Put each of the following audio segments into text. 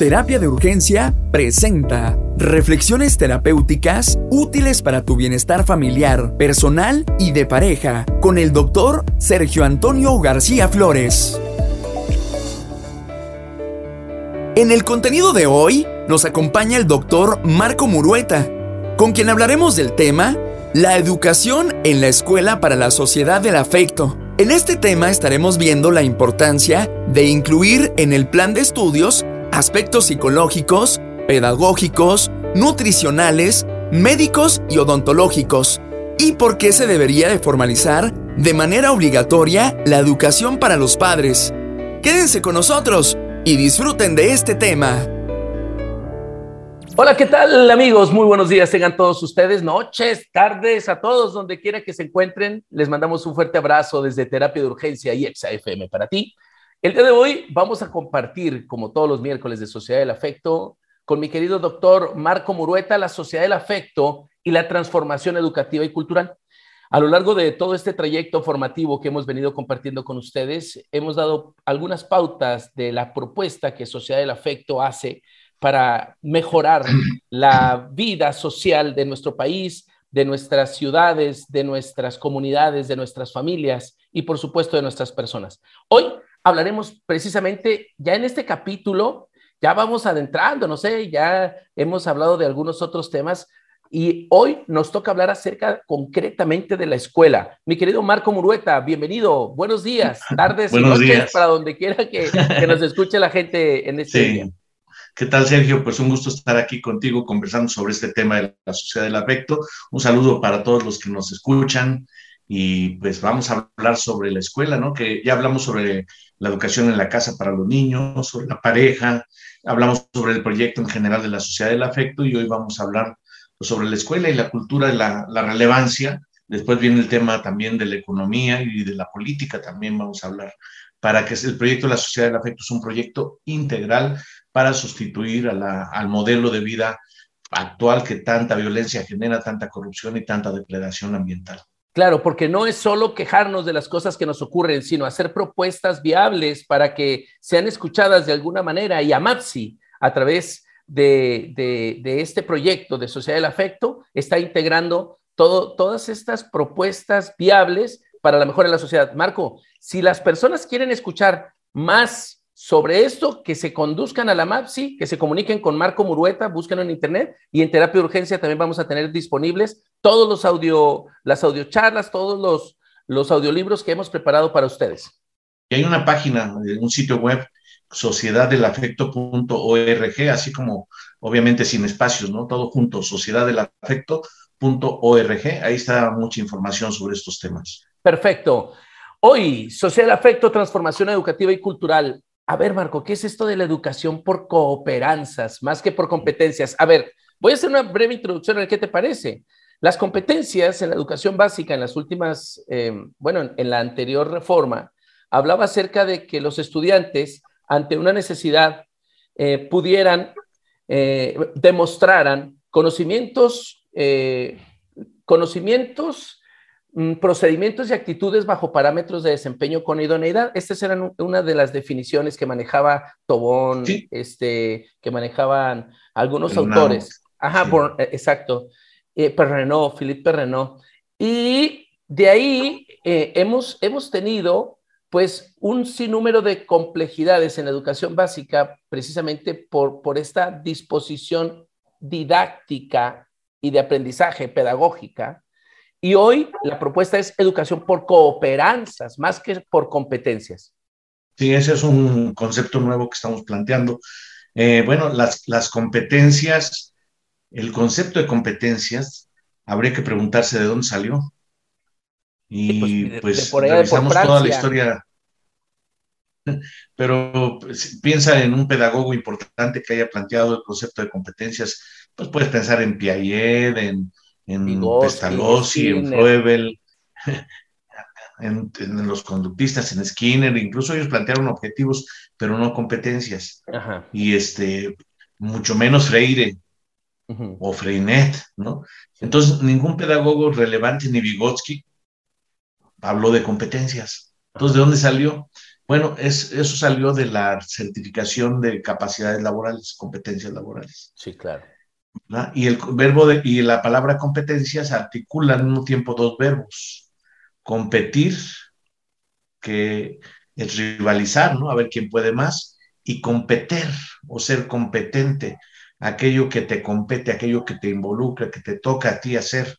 Terapia de Urgencia presenta reflexiones terapéuticas útiles para tu bienestar familiar, personal y de pareja con el doctor Sergio Antonio García Flores. En el contenido de hoy nos acompaña el doctor Marco Murueta, con quien hablaremos del tema La educación en la escuela para la sociedad del afecto. En este tema estaremos viendo la importancia de incluir en el plan de estudios aspectos psicológicos, pedagógicos, nutricionales, médicos y odontológicos, y por qué se debería de formalizar de manera obligatoria la educación para los padres. Quédense con nosotros y disfruten de este tema. Hola, ¿qué tal amigos? Muy buenos días tengan todos ustedes, noches, tardes, a todos donde quiera que se encuentren. Les mandamos un fuerte abrazo desde Terapia de Urgencia y EXA-FM para ti. El día de hoy vamos a compartir, como todos los miércoles de Sociedad del Afecto, con mi querido doctor Marco Murueta, la Sociedad del Afecto y la transformación educativa y cultural. A lo largo de todo este trayecto formativo que hemos venido compartiendo con ustedes, hemos dado algunas pautas de la propuesta que Sociedad del Afecto hace para mejorar la vida social de nuestro país, de nuestras ciudades, de nuestras comunidades, de nuestras familias y por supuesto de nuestras personas. Hoy hablaremos precisamente ya en este capítulo, ya vamos adentrando, no sé, ya hemos hablado de algunos otros temas y hoy nos toca hablar acerca concretamente de la escuela. Mi querido Marco Murueta, bienvenido, buenos días, tardes buenos noches días. para donde quiera que, que, nos escuche la gente en este sí. día. ¿Qué tal, Sergio? Pues un gusto estar aquí contigo conversando sobre este tema de la sociedad del afecto. Un saludo para todos los que nos escuchan y pues vamos a hablar sobre la escuela, ¿no? Que ya hablamos sobre la educación en la casa para los niños, sobre la pareja, hablamos sobre el proyecto en general de la sociedad del afecto y hoy vamos a hablar sobre la escuela y la cultura la, la relevancia. Después viene el tema también de la economía y de la política, también vamos a hablar, para que el proyecto de la sociedad del afecto es un proyecto integral para sustituir a la, al modelo de vida actual que tanta violencia genera, tanta corrupción y tanta depredación ambiental. Claro, porque no es solo quejarnos de las cosas que nos ocurren, sino hacer propuestas viables para que sean escuchadas de alguna manera. Y AMAPSI, a través de, este proyecto de Sociedad del Afecto, está integrando todas estas propuestas viables para la mejora de la sociedad. Marco, si las personas quieren escuchar más sobre esto, que se conduzcan a la MAPSI, que se comuniquen con Marco Murueta, búsquenlo en internet y en terapia de urgencia también vamos a tener disponibles todos los audio, las audiocharlas, todos los, los audiolibros que hemos preparado para ustedes. Y hay una página, un sitio web, sociedaddelafecto.org, así como obviamente sin espacios, ¿no? Todo junto, sociedaddelafecto.org, ahí está mucha información sobre estos temas. Perfecto. Hoy, Sociedad del Afecto, Transformación Educativa y Cultural. A ver, Marco, ¿qué es esto de la educación por cooperanzas, más que por competencias? A ver, voy a hacer una breve introducción a qué te parece. Las competencias en la educación básica, en las últimas, eh, bueno, en, en la anterior reforma, hablaba acerca de que los estudiantes, ante una necesidad, eh, pudieran, eh, demostraran conocimientos, eh, conocimientos procedimientos y actitudes bajo parámetros de desempeño con idoneidad. Estas eran una de las definiciones que manejaba Tobón, sí. este, que manejaban algunos autores. Ajá, sí. por, exacto. Eh, Perrenot, Philippe Perrenot. Y de ahí eh, hemos, hemos tenido pues un sinnúmero de complejidades en la educación básica precisamente por, por esta disposición didáctica y de aprendizaje pedagógica y hoy la propuesta es educación por cooperanzas, más que por competencias. Sí, ese es un concepto nuevo que estamos planteando. Eh, bueno, las, las competencias, el concepto de competencias, habría que preguntarse de dónde salió. Y sí, pues, pues de por allá, revisamos por toda la historia. Pero pues, piensa en un pedagogo importante que haya planteado el concepto de competencias, pues puedes pensar en Piaget, en, en Vygotsky, Pestalozzi, en Froebel, en, en, los conductistas, en Skinner, incluso ellos plantearon objetivos, pero no competencias. Ajá. Y este, mucho menos Freire uh -huh. o Freinet, ¿no? Entonces, ningún pedagogo relevante, ni Vygotsky, habló de competencias. Entonces, ¿de dónde salió? Bueno, es, eso salió de la certificación de capacidades laborales, competencias laborales. Sí, claro. Y el verbo de, y la palabra competencias articula al mismo tiempo dos verbos. Competir, que es rivalizar, ¿no? A ver quién puede más, y competir o ser competente, aquello que te compete, aquello que te involucra, que te toca a ti hacer.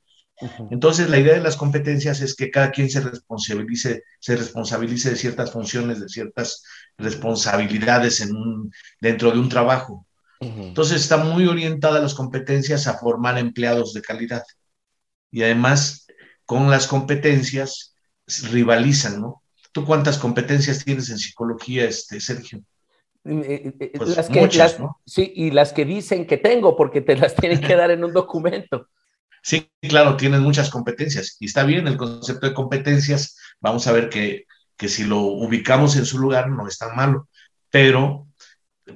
Entonces, la idea de las competencias es que cada quien se responsabilice, se responsabilice de ciertas funciones, de ciertas responsabilidades en un, dentro de un trabajo. Entonces, está muy orientada las competencias a formar empleados de calidad. Y además, con las competencias rivalizan, ¿no? ¿Tú cuántas competencias tienes en psicología, este, Sergio? Eh, eh, pues las que, muchas, ¿no? Sí, y las que dicen que tengo, porque te las tienen que dar en un documento. Sí, claro, tienes muchas competencias y está bien el concepto de competencias. Vamos a ver que, que si lo ubicamos en su lugar no es tan malo, pero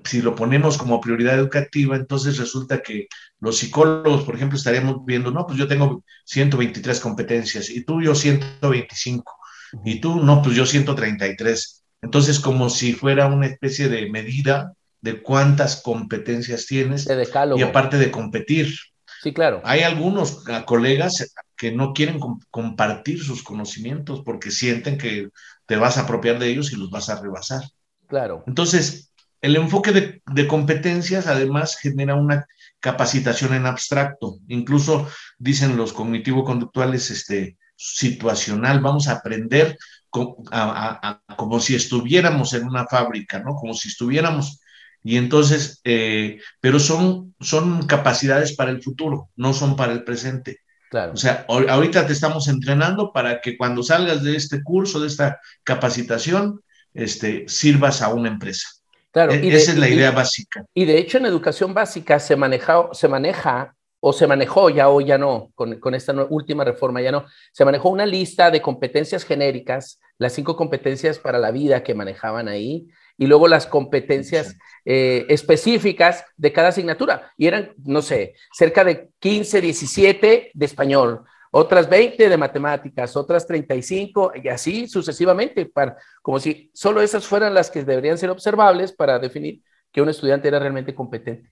si lo ponemos como prioridad educativa, entonces resulta que los psicólogos, por ejemplo, estaríamos viendo, no, pues yo tengo 123 competencias y tú yo 125 y tú no, pues yo 133. Entonces, como si fuera una especie de medida de cuántas competencias tienes y aparte de competir. Sí, claro. Hay algunos colegas que no quieren compartir sus conocimientos porque sienten que te vas a apropiar de ellos y los vas a rebasar. Claro. Entonces, el enfoque de, de, competencias además genera una capacitación en abstracto. Incluso dicen los cognitivo-conductuales este, situacional. Vamos a aprender como si estuviéramos en una fábrica, ¿no? Como si estuviéramos y entonces, eh, pero son, son capacidades para el futuro, no son para el presente. Claro. O sea, ahorita te estamos entrenando para que cuando salgas de este curso, de esta capacitación, este, sirvas a una empresa. Claro, e, esa es la idea básica. Y de hecho en educación básica se maneja, se maneja o se manejó ya o ya no, con, con esta última reforma ya no, se manejó una lista de competencias genéricas, las cinco competencias para la vida que manejaban ahí, y luego las competencias eh, específicas de cada asignatura. Y eran, no sé, cerca de 15, 17 de español, otras 20 de matemáticas, otras 35 y así sucesivamente, para, como si solo esas fueran las que deberían ser observables para definir que un estudiante era realmente competente.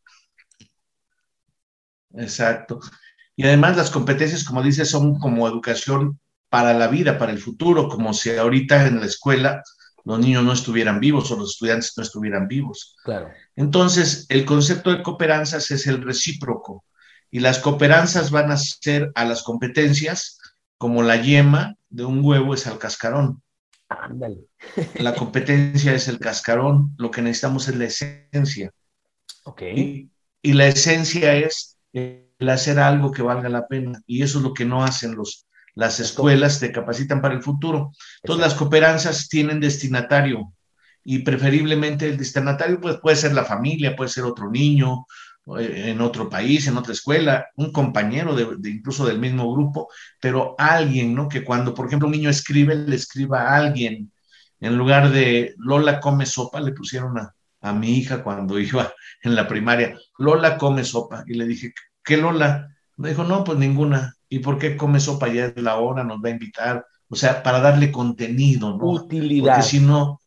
Exacto. Y además las competencias, como dices, son como educación para la vida, para el futuro, como si ahorita en la escuela los niños no estuvieran vivos o los estudiantes no estuvieran vivos. Claro. Entonces, el concepto de cooperanzas es el recíproco y las cooperanzas van a ser a las competencias como la yema de un huevo es al cascarón. Ándale. La competencia es el cascarón, lo que necesitamos es la esencia. Ok. Y, y la esencia es el hacer algo que valga la pena y eso es lo que no hacen los las escuelas te capacitan para el futuro. Entonces las cooperanzas tienen destinatario y preferiblemente el destinatario pues, puede ser la familia, puede ser otro niño en otro país, en otra escuela, un compañero de, incluso del mismo grupo, pero alguien, ¿no? Que cuando, por ejemplo, un niño escribe, le escriba a alguien. En lugar de Lola come sopa, le pusieron a, a mi hija cuando iba en la primaria, Lola come sopa. Y le dije, ¿qué Lola? Me dijo, no, pues ninguna. ¿Y por qué come sopa? Ya es la hora, nos va a invitar. O sea, para darle contenido, ¿no? Utilidad. Porque si no,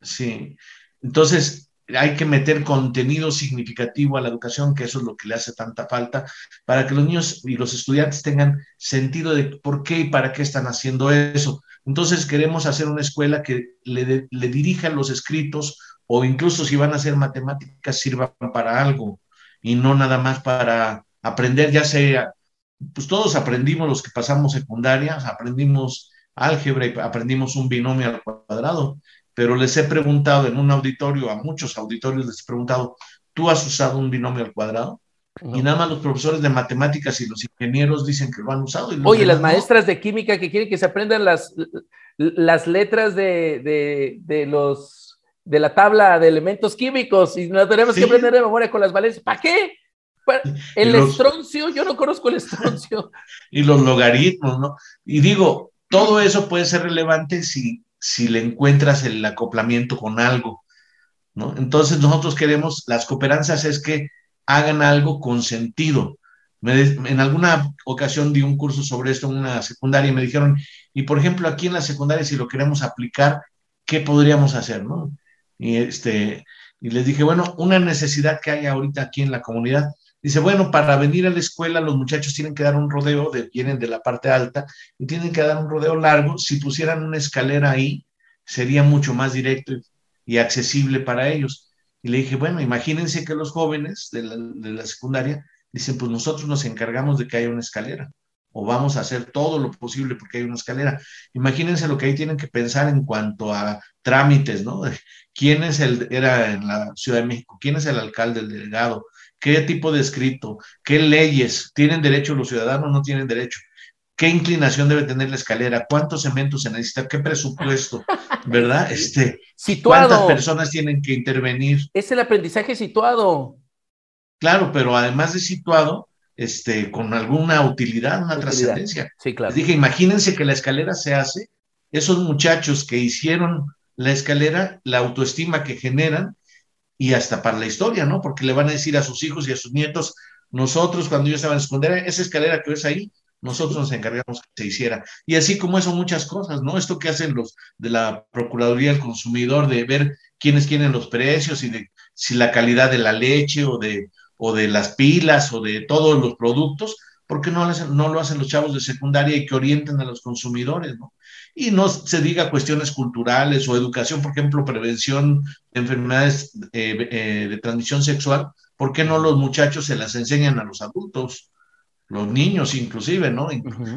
sí. Entonces, hay que meter contenido significativo a la educación, que eso es lo que le hace tanta falta, para que los niños y los estudiantes tengan sentido de por qué y para qué están haciendo eso. Entonces, queremos hacer una escuela que le, le dirija los escritos o incluso si van a hacer matemáticas, sirvan para algo y no nada más para aprender, ya sea pues todos aprendimos los que pasamos secundarias, aprendimos álgebra y aprendimos un binomio al cuadrado, pero les he preguntado en un auditorio, a muchos auditorios les he preguntado, ¿tú has usado un binomio al cuadrado? Y nada más los profesores de matemáticas y los ingenieros dicen que lo han usado. Oye, las maestras de química que quieren que se aprendan las, las letras de, de, los, de la tabla de elementos químicos y no tenemos que aprender de memoria con las valencias. ¿Para qué? El estroncio, yo no conozco el estroncio. y los logaritmos, ¿no? Y digo, todo eso puede ser relevante si, si le encuentras el acoplamiento con algo, ¿no? Entonces nosotros queremos, las cooperanzas es que hagan algo con sentido. en alguna ocasión di un curso sobre esto en una secundaria y me dijeron, y por ejemplo aquí en la secundaria si lo queremos aplicar, ¿qué podríamos hacer, no? Y, este, y les dije, bueno, una necesidad que hay ahorita aquí en la comunidad. Dice, bueno, para venir a la escuela los muchachos tienen que dar un rodeo, de, vienen de la parte alta y tienen que dar un rodeo largo. Si pusieran una escalera ahí, sería mucho más directo y accesible para ellos. Y le dije, bueno, imagínense que los jóvenes de la, de la secundaria dicen, pues nosotros nos encargamos de que haya una escalera o vamos a hacer todo lo posible porque hay una escalera. Imagínense lo que ahí tienen que pensar en cuanto a trámites, ¿no? ¿Quién es el, era en la Ciudad de México, quién es el alcalde, el delegado? ¿Qué tipo de escrito? ¿Qué leyes? ¿Tienen derecho los ciudadanos? ¿No tienen derecho? ¿Qué inclinación debe tener la escalera? ¿Cuántos cementos se necesita? ¿Qué presupuesto? ¿Verdad? Este, situado. ¿Cuántas personas tienen que intervenir? Es el aprendizaje situado. Claro, pero además de situado, este, con alguna utilidad, una trascendencia. Sí, claro. dije, imagínense que la escalera se hace, esos muchachos que hicieron la escalera, la autoestima que generan y hasta para la historia, ¿no? Porque le van a decir a sus hijos y a sus nietos, nosotros cuando yo estaba en secundaria, esa escalera que ves ahí, nosotros nos encargamos que se hiciera. Y así como eso, muchas cosas, ¿no? Esto que hacen los de la Procuraduría del Consumidor, de ver quiénes quieren los precios y de si la calidad de la leche o de, o de las pilas o de todos los productos, ¿por qué no lo, hacen, no lo hacen los chavos de secundaria y que orienten a los consumidores? ¿no? Y no se diga cuestiones culturales o educación, por ejemplo, prevención de enfermedades eh, eh, de transmisión sexual, ¿por qué no los muchachos se las enseñan a los adultos? Los niños inclusive, ¿no?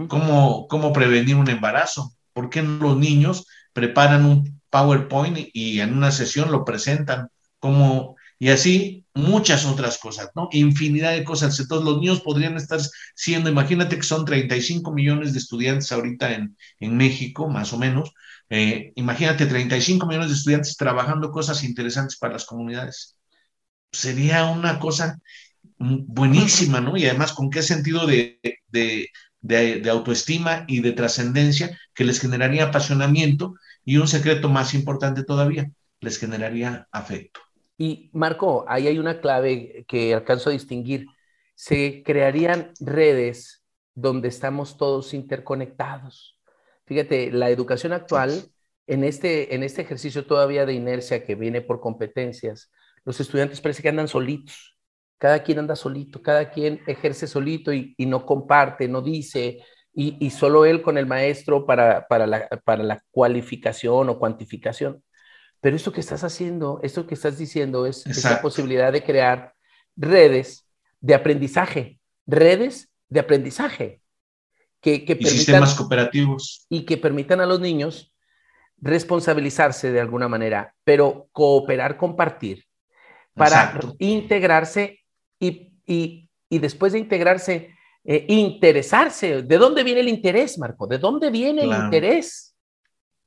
¿Cómo, cómo prevenir un embarazo? ¿Por qué no los niños preparan un PowerPoint y en una sesión lo presentan? como y así muchas otras cosas, ¿no? Infinidad de cosas. Entonces los niños podrían estar siendo, imagínate que son 35 millones de estudiantes ahorita en, en México, más o menos. Eh, imagínate 35 millones de estudiantes trabajando cosas interesantes para las comunidades. Sería una cosa buenísima, ¿no? Y además con qué sentido de, de, de, de autoestima y de trascendencia que les generaría apasionamiento y un secreto más importante todavía, les generaría afecto. Y Marco, ahí hay una clave que alcanzo a distinguir. Se crearían redes donde estamos todos interconectados. Fíjate, la educación actual, en este, en este ejercicio todavía de inercia que viene por competencias, los estudiantes parece que andan solitos. Cada quien anda solito, cada quien ejerce solito y, no comparte, no dice, y, y, solo él con el maestro para, para, la, para la cualificación o cuantificación. Pero esto que estás haciendo, esto que estás diciendo es esa posibilidad de crear redes de aprendizaje, redes de aprendizaje. Que, que y permitan, sistemas cooperativos. Y que permitan a los niños responsabilizarse de alguna manera, pero cooperar, compartir, para Exacto. integrarse y, y, y, después de integrarse, eh, interesarse. ¿De dónde viene el interés, Marco? ¿De dónde viene claro. el interés?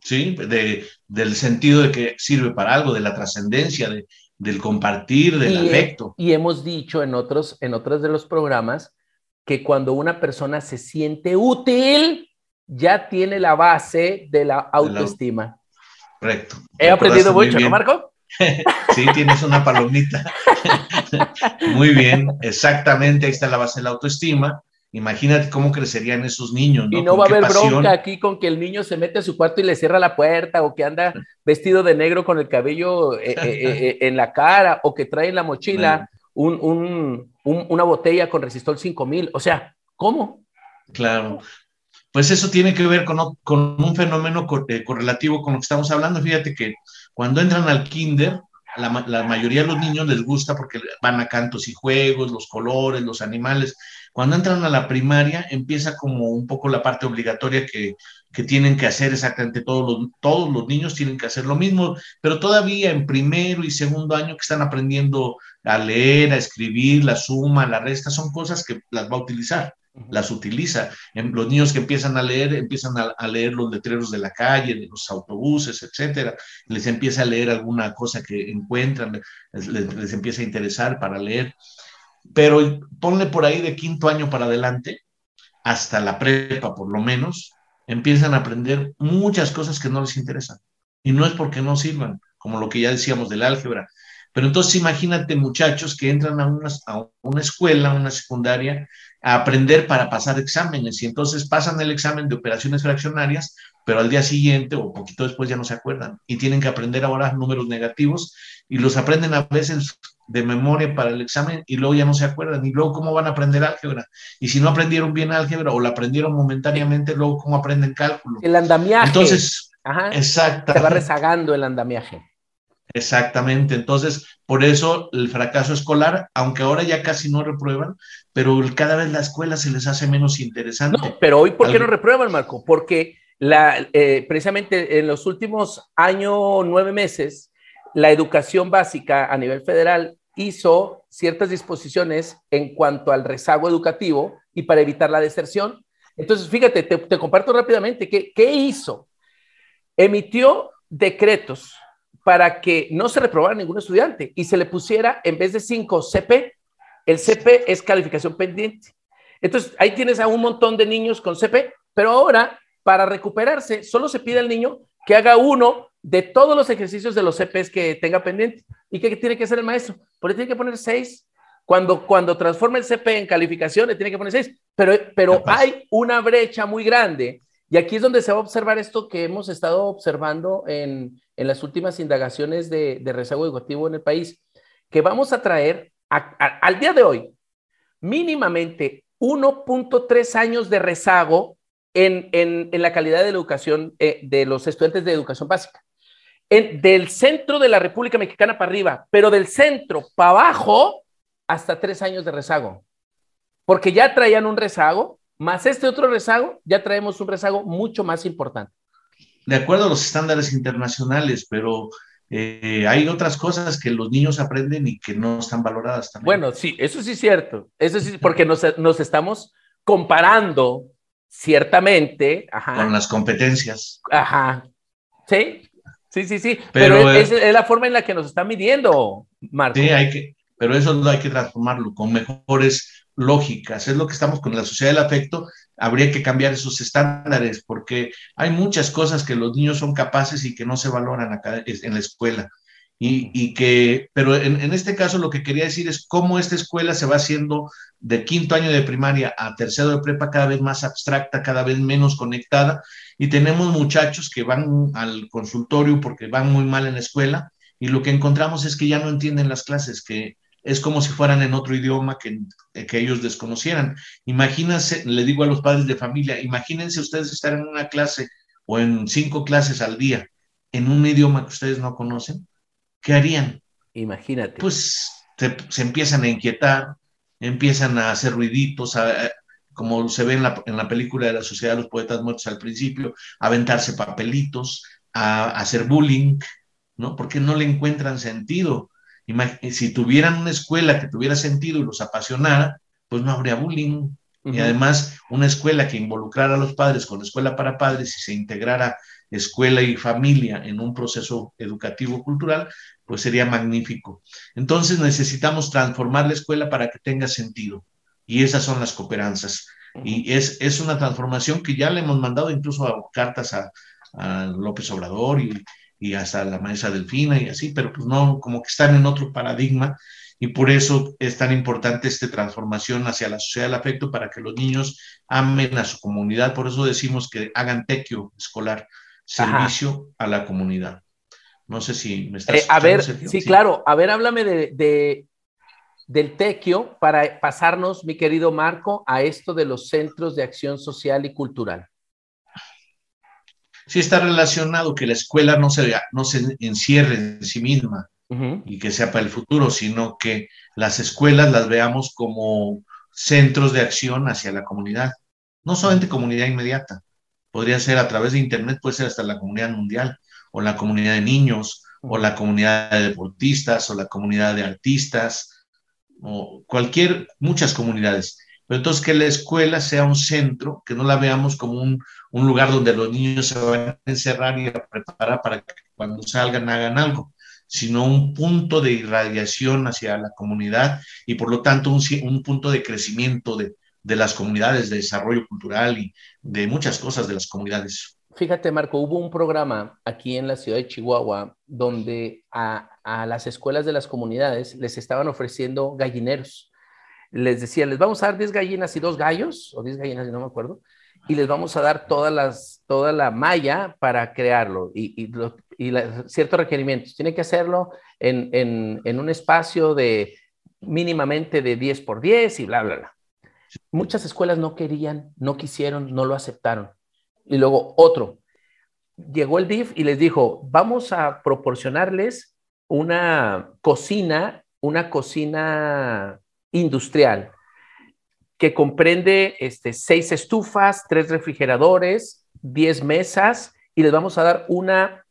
¿Sí? De, del sentido de que sirve para algo, de la trascendencia, de, del compartir, del y, afecto. Y hemos dicho en otros, en otros de los programas que cuando una persona se siente útil, ya tiene la base de la autoestima. Correcto. He aprendido mucho, ¿no, Marco? sí, tienes una palomita. muy bien, exactamente, ahí está la base de la autoestima. Imagínate cómo crecerían esos niños. ¿no? Y no va a haber pasión? bronca aquí con que el niño se mete a su cuarto y le cierra la puerta, o que anda vestido de negro con el cabello eh, eh, eh, en la cara, o que trae en la mochila un, un, un, una botella con resistol 5000. O sea, ¿cómo? Claro. Pues eso tiene que ver con, con un fenómeno correlativo con lo que estamos hablando. Fíjate que cuando entran al kinder, la, la, mayoría de los niños les gusta porque van a cantos y juegos, los colores, los animales. Cuando entran a la primaria, empieza como un poco la parte obligatoria que, que tienen que hacer exactamente todos los, todos los niños tienen que hacer lo mismo, pero todavía en primero y segundo año que están aprendiendo a leer, a escribir, la suma, la resta, son cosas que las va a utilizar las utiliza. Los niños que empiezan a leer, empiezan a, a, leer los letreros de la calle, de los autobuses, etcétera. Les empieza a leer alguna cosa que encuentran, les, les, empieza a interesar para leer. Pero ponle por ahí de quinto año para adelante, hasta la prepa por lo menos, empiezan a aprender muchas cosas que no les interesan. Y no es porque no sirvan, como lo que ya decíamos del álgebra. Pero entonces imagínate muchachos que entran a una, a una escuela, a una secundaria, a aprender para pasar exámenes y entonces pasan el examen de operaciones fraccionarias pero al día siguiente o poquito después ya no se acuerdan y tienen que aprender ahora números negativos y los aprenden a veces de memoria para el examen y luego ya no se acuerdan. Y luego cómo van a aprender álgebra y si no aprendieron bien álgebra o la aprendieron momentáneamente luego cómo aprenden cálculo el andamiaje. Entonces se va rezagando el andamiaje. Exactamente. Entonces por eso el fracaso escolar aunque ahora ya casi no reprueban pero cada vez la escuela se les hace menos interesante. No, pero hoy por qué no reprueban Marco porque la, eh, precisamente en los últimos años, nueve meses, la educación básica a nivel federal hizo ciertas disposiciones en cuanto al rezago educativo y para evitar la deserción. Entonces, fíjate, te, comparto rápidamente qué, qué hizo. Emitió decretos para que no se reprobara ningún estudiante y se le pusiera, en vez de cinco CP, el CP es calificación pendiente. Entonces, ahí tienes a un montón de niños con CP, pero ahora para recuperarse, solo se pide al niño que haga uno de todos los ejercicios de los CPs que tenga pendiente. ¿Y qué tiene que hacer el maestro? Pues le tiene que poner seis. Cuando, cuando transforma el CP en calificación, le tiene que poner seis. Pero, pero hay una brecha muy grande. Y aquí es donde se va a observar esto que hemos estado observando en, en las últimas indagaciones de, de, rezago educativo en el país, que vamos a traer al día de hoy mínimamente 1.3 años de rezago en, la calidad de la educación eh, de los estudiantes de educación básica. En, del centro de la República Mexicana para arriba, pero del centro para abajo, hasta tres años de rezago. Porque ya traían un rezago, más este otro rezago, ya traemos un rezago mucho más importante. De acuerdo a los estándares internacionales, pero eh, hay otras cosas que los niños aprenden y que no están valoradas también. Bueno, sí, eso sí es cierto. Eso sí, porque nos, nos estamos comparando ciertamente. Con las competencias. Ajá. Sí, sí, sí, sí. Pero, es, la forma en la que nos están midiendo, Marco. Sí, hay que, pero eso hay que transformarlo con mejores lógicas. Es lo que estamos con la sociedad del afecto. Habría que cambiar esos estándares porque hay muchas cosas que los niños son capaces y que no se valoran acá en la escuela. Y, que, pero en, en, este caso lo que quería decir es cómo esta escuela se va haciendo de quinto año de primaria a tercero de prepa cada vez más abstracta, cada vez menos conectada, y tenemos muchachos que van al consultorio porque van muy mal en la escuela, y lo que encontramos es que ya no entienden las clases, que es como si fueran en otro idioma que, que ellos desconocieran. Imagínense, le digo a los padres de familia, imagínense ustedes estar en una clase o en cinco clases al día en un idioma que ustedes no conocen ¿qué harían? Imagínate. Pues se, empiezan a inquietar, empiezan a hacer ruiditos, como se ve en la, en la, película de la Sociedad de los Poetas Muertos al principio, a aventarse papelitos, a, hacer bullying, ¿no? Porque no le encuentran sentido. si tuvieran una escuela que tuviera sentido y los apasionara, pues no habría bullying. Y además, una escuela que involucrara a los padres con escuela para padres y se integrara escuela y familia en un proceso educativo cultural, pues sería magnífico. Entonces necesitamos transformar la escuela para que tenga sentido. Y esas son las cooperanzas. Y es, es una transformación que ya le hemos mandado incluso a cartas a, a López Obrador y, y, hasta la maestra Delfina y así, pero pues no, como que están en otro paradigma y por eso es tan importante esta transformación hacia la sociedad del afecto para que los niños amen a su comunidad. Por eso decimos que hagan tequio escolar, servicio a la comunidad. No sé si me estás. Eh, a ver, sí, claro. A ver, háblame de, del tequio para pasarnos, mi querido Marco, a esto de los centros de acción social y cultural. Sí está relacionado que la escuela no se, no se encierre en sí misma y que sea para el futuro, sino que las escuelas las veamos como centros de acción hacia la comunidad, no solamente comunidad inmediata, podría ser a través de Internet, puede ser hasta la comunidad mundial, o la comunidad de niños, o la comunidad de deportistas, o la comunidad de artistas, o cualquier, muchas comunidades. Pero entonces que la escuela sea un centro, que no la veamos como un, un lugar donde los niños se van a encerrar y a preparar para que cuando salgan hagan algo, sino un punto de irradiación hacia la comunidad y por lo tanto un, un punto de crecimiento, de, de las comunidades, de desarrollo cultural y de muchas cosas de las comunidades. Fíjate, Marco, hubo un programa aquí en la ciudad de Chihuahua donde a, las escuelas de las comunidades les estaban ofreciendo gallineros. Les decía, les vamos a dar 10 gallinas y dos gallos, o 10 gallinas, no me acuerdo, y les vamos a dar todas las, toda la malla para crearlo y, y, ciertos requerimientos. Tiene que hacerlo en, en, en, un espacio de mínimamente de 10 por 10 y bla, bla, bla. Muchas escuelas no querían, no quisieron, no lo aceptaron. Y luego otro, llegó el DIF y les dijo, vamos a proporcionarles una cocina, una cocina industrial que comprende este, seis estufas, tres refrigeradores, diez mesas y les vamos a dar una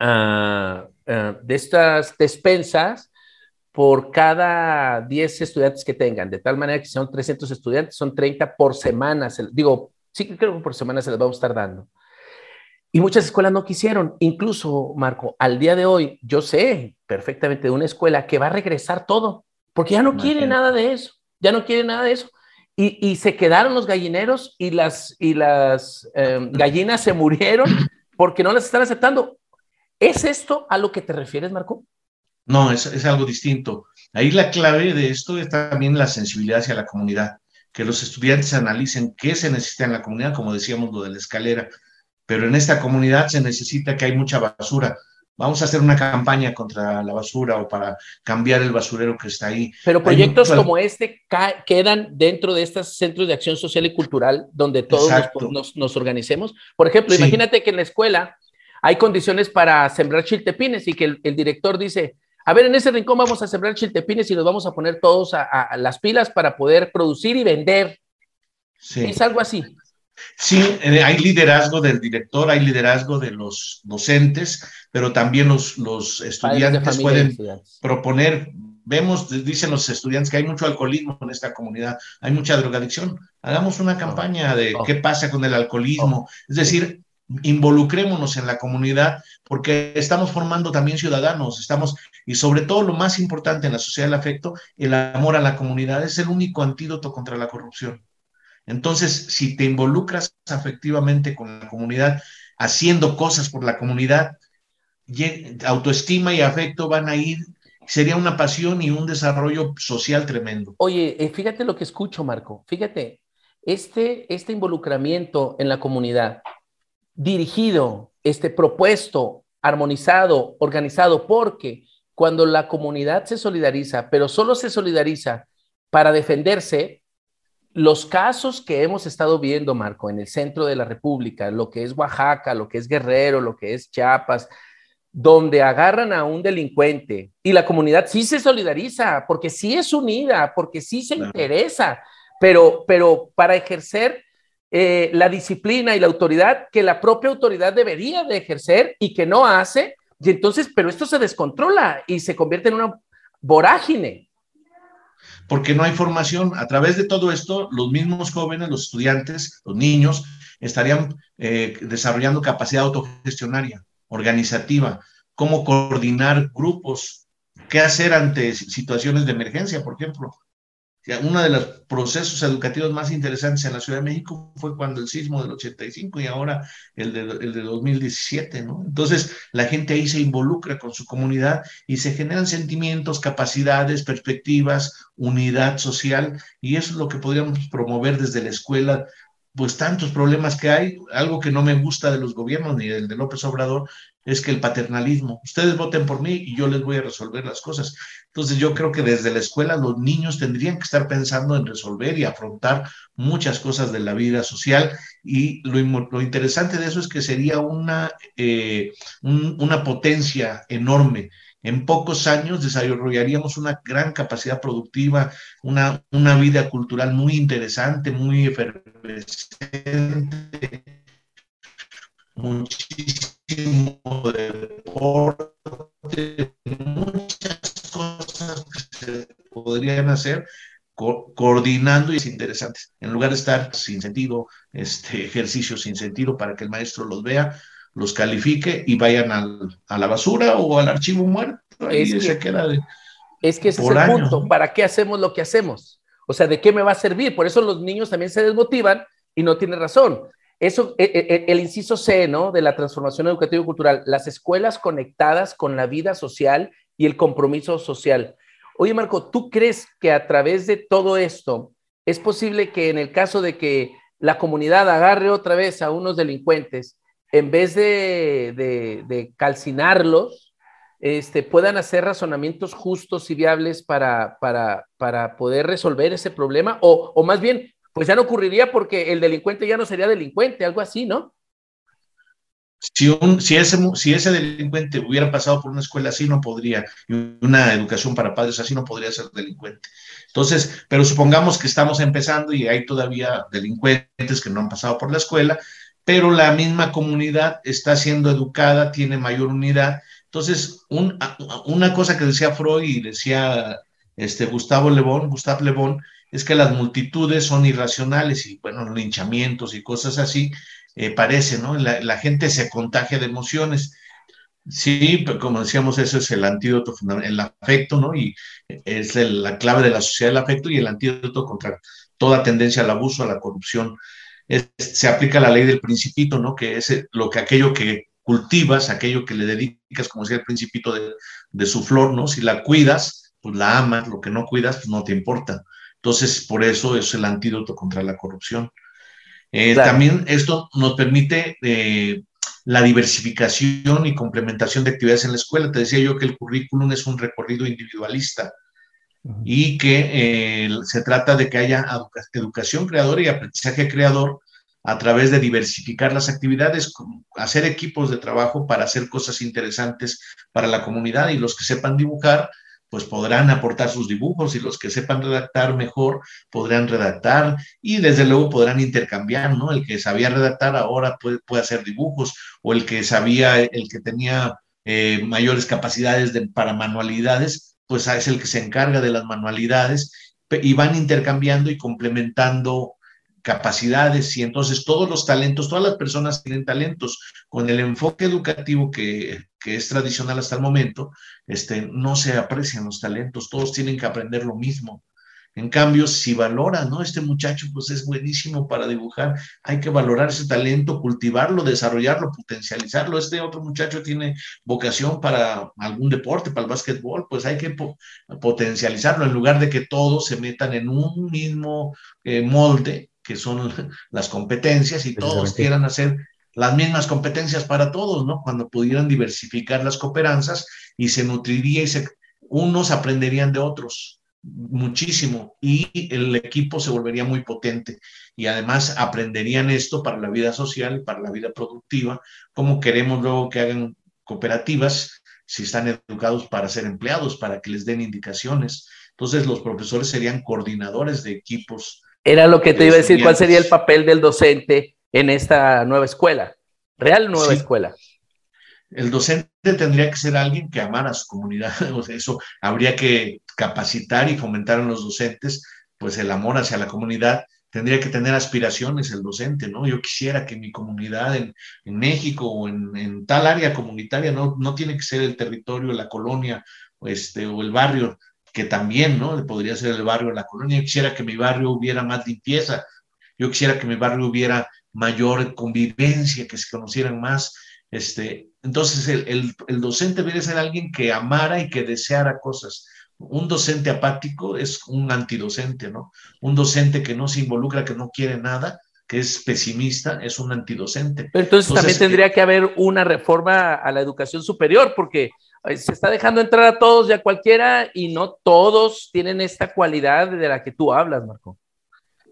uh, uh, de estas despensas por cada 10 estudiantes que tengan, de tal manera que son 300 estudiantes, son 30 por semana, digo, sí creo que por semana se les vamos a estar dando. Y muchas escuelas no quisieron, incluso, Marco, al día de hoy, yo sé perfectamente de una escuela que va a regresar todo, porque ya no quiere nada de eso ya no quiere nada de eso. Y, se quedaron los gallineros y las, y las em, gallinas se murieron porque no las están aceptando. ¿Es esto a lo que te refieres, Marco? No, es, es algo distinto. Ahí la clave de esto es también la sensibilidad hacia la comunidad, que los estudiantes analicen qué se necesita en la comunidad, como decíamos lo de la escalera, pero en esta comunidad se necesita que hay mucha basura, vamos a hacer una campaña contra la basura o para cambiar el basurero que está ahí. Pero proyectos como este quedan dentro de estos centros de acción social y cultural donde todos nos, organicemos. Por ejemplo, imagínate que en la escuela hay condiciones para sembrar chiltepines y que el, director dice, a ver, en ese rincón vamos a sembrar chiltepines y nos vamos a poner todos a, las pilas para poder producir y vender. Es algo así. Sí, eh, hay liderazgo del director, hay liderazgo de los docentes, pero también los, los estudiantes pueden proponer. Vemos, dicen los estudiantes, que hay mucho alcoholismo en esta comunidad, hay mucha drogadicción. Hagamos una campaña de qué pasa con el alcoholismo. Es decir, involucrémonos en la comunidad porque estamos formando también ciudadanos, estamos, y sobre todo lo más importante en la sociedad del afecto, el amor a la comunidad es el único antídoto contra la corrupción. Entonces, si te involucras afectivamente con la comunidad, haciendo cosas por la comunidad, autoestima y afecto van a ir, sería una pasión y un desarrollo social tremendo. Oye, eh, fíjate lo que escucho, Marco, fíjate, este, este involucramiento en la comunidad, dirigido, este propuesto, armonizado, organizado, porque cuando la comunidad se solidariza, pero solo se solidariza para defenderse, los casos que hemos estado viendo, Marco, en el centro de la República, lo que es Oaxaca, lo que es Guerrero, lo que es Chiapas, donde agarran a un delincuente y la comunidad sí se solidariza, porque sí es unida, porque sí se interesa, pero, pero para ejercer eh, la disciplina y la autoridad que la propia autoridad debería de ejercer y que no hace, y entonces, pero esto se descontrola y se convierte en una vorágine porque no hay formación. A través de todo esto, los mismos jóvenes, los estudiantes, los niños, estarían eh, desarrollando capacidad autogestionaria, organizativa, cómo coordinar grupos, qué hacer ante situaciones de emergencia, por ejemplo, uno de los procesos educativos más interesantes en la Ciudad de México fue cuando el sismo del 85 y ahora el de, el de 2017, ¿no? Entonces, la gente ahí se involucra con su comunidad y se generan sentimientos, capacidades, perspectivas, unidad social, y eso es lo que podríamos promover desde la escuela, pues tantos problemas que hay, algo que no me gusta de los gobiernos ni del de López Obrador, es que el paternalismo, ustedes voten por mí y yo les voy a resolver las cosas. Entonces yo creo que desde la escuela los niños tendrían que estar pensando en resolver y afrontar muchas cosas de la vida social y lo, interesante de eso es que sería una, eh, una potencia enorme. En pocos años desarrollaríamos una gran capacidad productiva, una, una vida cultural muy interesante, muy efervescente, muchísimo deporte, muchas cosas que se podrían hacer coordinando y es interesante. En lugar de estar sin sentido, este ejercicio sin sentido para que el maestro los vea, los califique y vayan a la basura o al archivo muerto. es que, se queda es que ese es el punto. ¿Para qué hacemos lo que hacemos? O sea, ¿de qué me va a servir? Por eso los niños también se desmotivan y no tienen razón. Eso, e, e, e, el, inciso C, ¿no? De la transformación educativa y cultural, las escuelas conectadas con la vida social y el compromiso social. Oye, Marco, ¿tú crees que a través de todo esto es posible que en el caso de que la comunidad agarre otra vez a unos delincuentes, en vez de, calcinarlos, este, puedan hacer razonamientos justos y viables para, poder resolver ese problema, o, más bien, pues ya no ocurriría porque el delincuente ya no sería delincuente, algo así, ¿no? Si, ese, si ese delincuente hubiera pasado por una escuela así, no podría, una educación para padres así, no podría ser delincuente. Entonces, pero supongamos que estamos empezando y hay todavía delincuentes que no han pasado por la escuela, pero la misma comunidad está siendo educada, tiene mayor unidad. Entonces, una cosa que decía Freud y decía este, Gustavo Lebón, Gustavo Lebón, es que las multitudes son irracionales y, bueno, linchamientos y cosas así, eh, parece, ¿no? La, gente se contagia de emociones. Sí, pero como decíamos, eso es el antídoto, el afecto, ¿no? Y es la clave de la sociedad del afecto y el antídoto contra toda tendencia al abuso, a la corrupción. Se aplica la ley del principito, ¿no? Que es lo que aquello que cultivas, aquello que le dedicas, como decía el principito de, de su flor, ¿no? Si la cuidas, pues la amas, lo que no cuidas, pues no te importa. Entonces, por eso es el antídoto contra la corrupción. Eh, también esto nos permite eh, la diversificación y complementación de actividades en la escuela. Te decía yo que el currículum es un recorrido individualista y que eh, se trata de que haya educación creadora y aprendizaje creador a través de diversificar las actividades, hacer equipos de trabajo para hacer cosas interesantes para la comunidad y los que sepan dibujar pues podrán aportar sus dibujos y los que sepan redactar mejor podrán redactar y desde luego podrán intercambiar, ¿no? El que sabía redactar ahora puede, puede hacer dibujos o el que sabía, el que tenía eh, mayores capacidades de, para manualidades, pues es el que se encarga de las manualidades y van intercambiando y complementando capacidades y entonces todos los talentos, todas las personas tienen talentos. Con el enfoque educativo que, que, es tradicional hasta el momento, este, no se aprecian los talentos, todos tienen que aprender lo mismo. En cambio, si valora, ¿no? Este muchacho pues es buenísimo para dibujar, hay que valorar ese talento, cultivarlo, desarrollarlo, potencializarlo. Este otro muchacho tiene vocación para algún deporte, para el básquetbol, pues hay que potencializarlo en lugar de que todos se metan en un mismo eh, molde que son las competencias y todos quieran hacer las mismas competencias para todos, ¿no? Cuando pudieran diversificar las cooperanzas y se nutriría y se, unos aprenderían de otros muchísimo y el equipo se volvería muy potente y además aprenderían esto para la vida social y para la vida productiva, como queremos luego que hagan cooperativas si están educados para ser empleados, para que les den indicaciones. Entonces los profesores serían coordinadores de equipos era lo que te iba a decir, ¿cuál sería el papel del docente en esta nueva escuela? Real nueva escuela. El docente tendría que ser alguien que amara a su comunidad, eso habría que capacitar y fomentar en los docentes, pues el amor hacia la comunidad, tendría que tener aspiraciones el docente, ¿no? Yo quisiera que mi comunidad en, México o en, tal área comunitaria, no, no tiene que ser el territorio, la colonia este, o el barrio, que también, ¿no? Podría ser el barrio, la colonia. Yo quisiera que mi barrio hubiera más limpieza. Yo quisiera que mi barrio hubiera mayor convivencia, que se conocieran más. Este, entonces, el, el, docente debe ser alguien que amara y que deseara cosas. Un docente apático es un antidocente, ¿no? Un docente que no se involucra, que no quiere nada, que es pesimista, es un antidocente. Pero entonces, también tendría eh, que haber una reforma a la educación superior, porque se está dejando entrar a todos y a cualquiera y no todos tienen esta cualidad de la que tú hablas, Marco.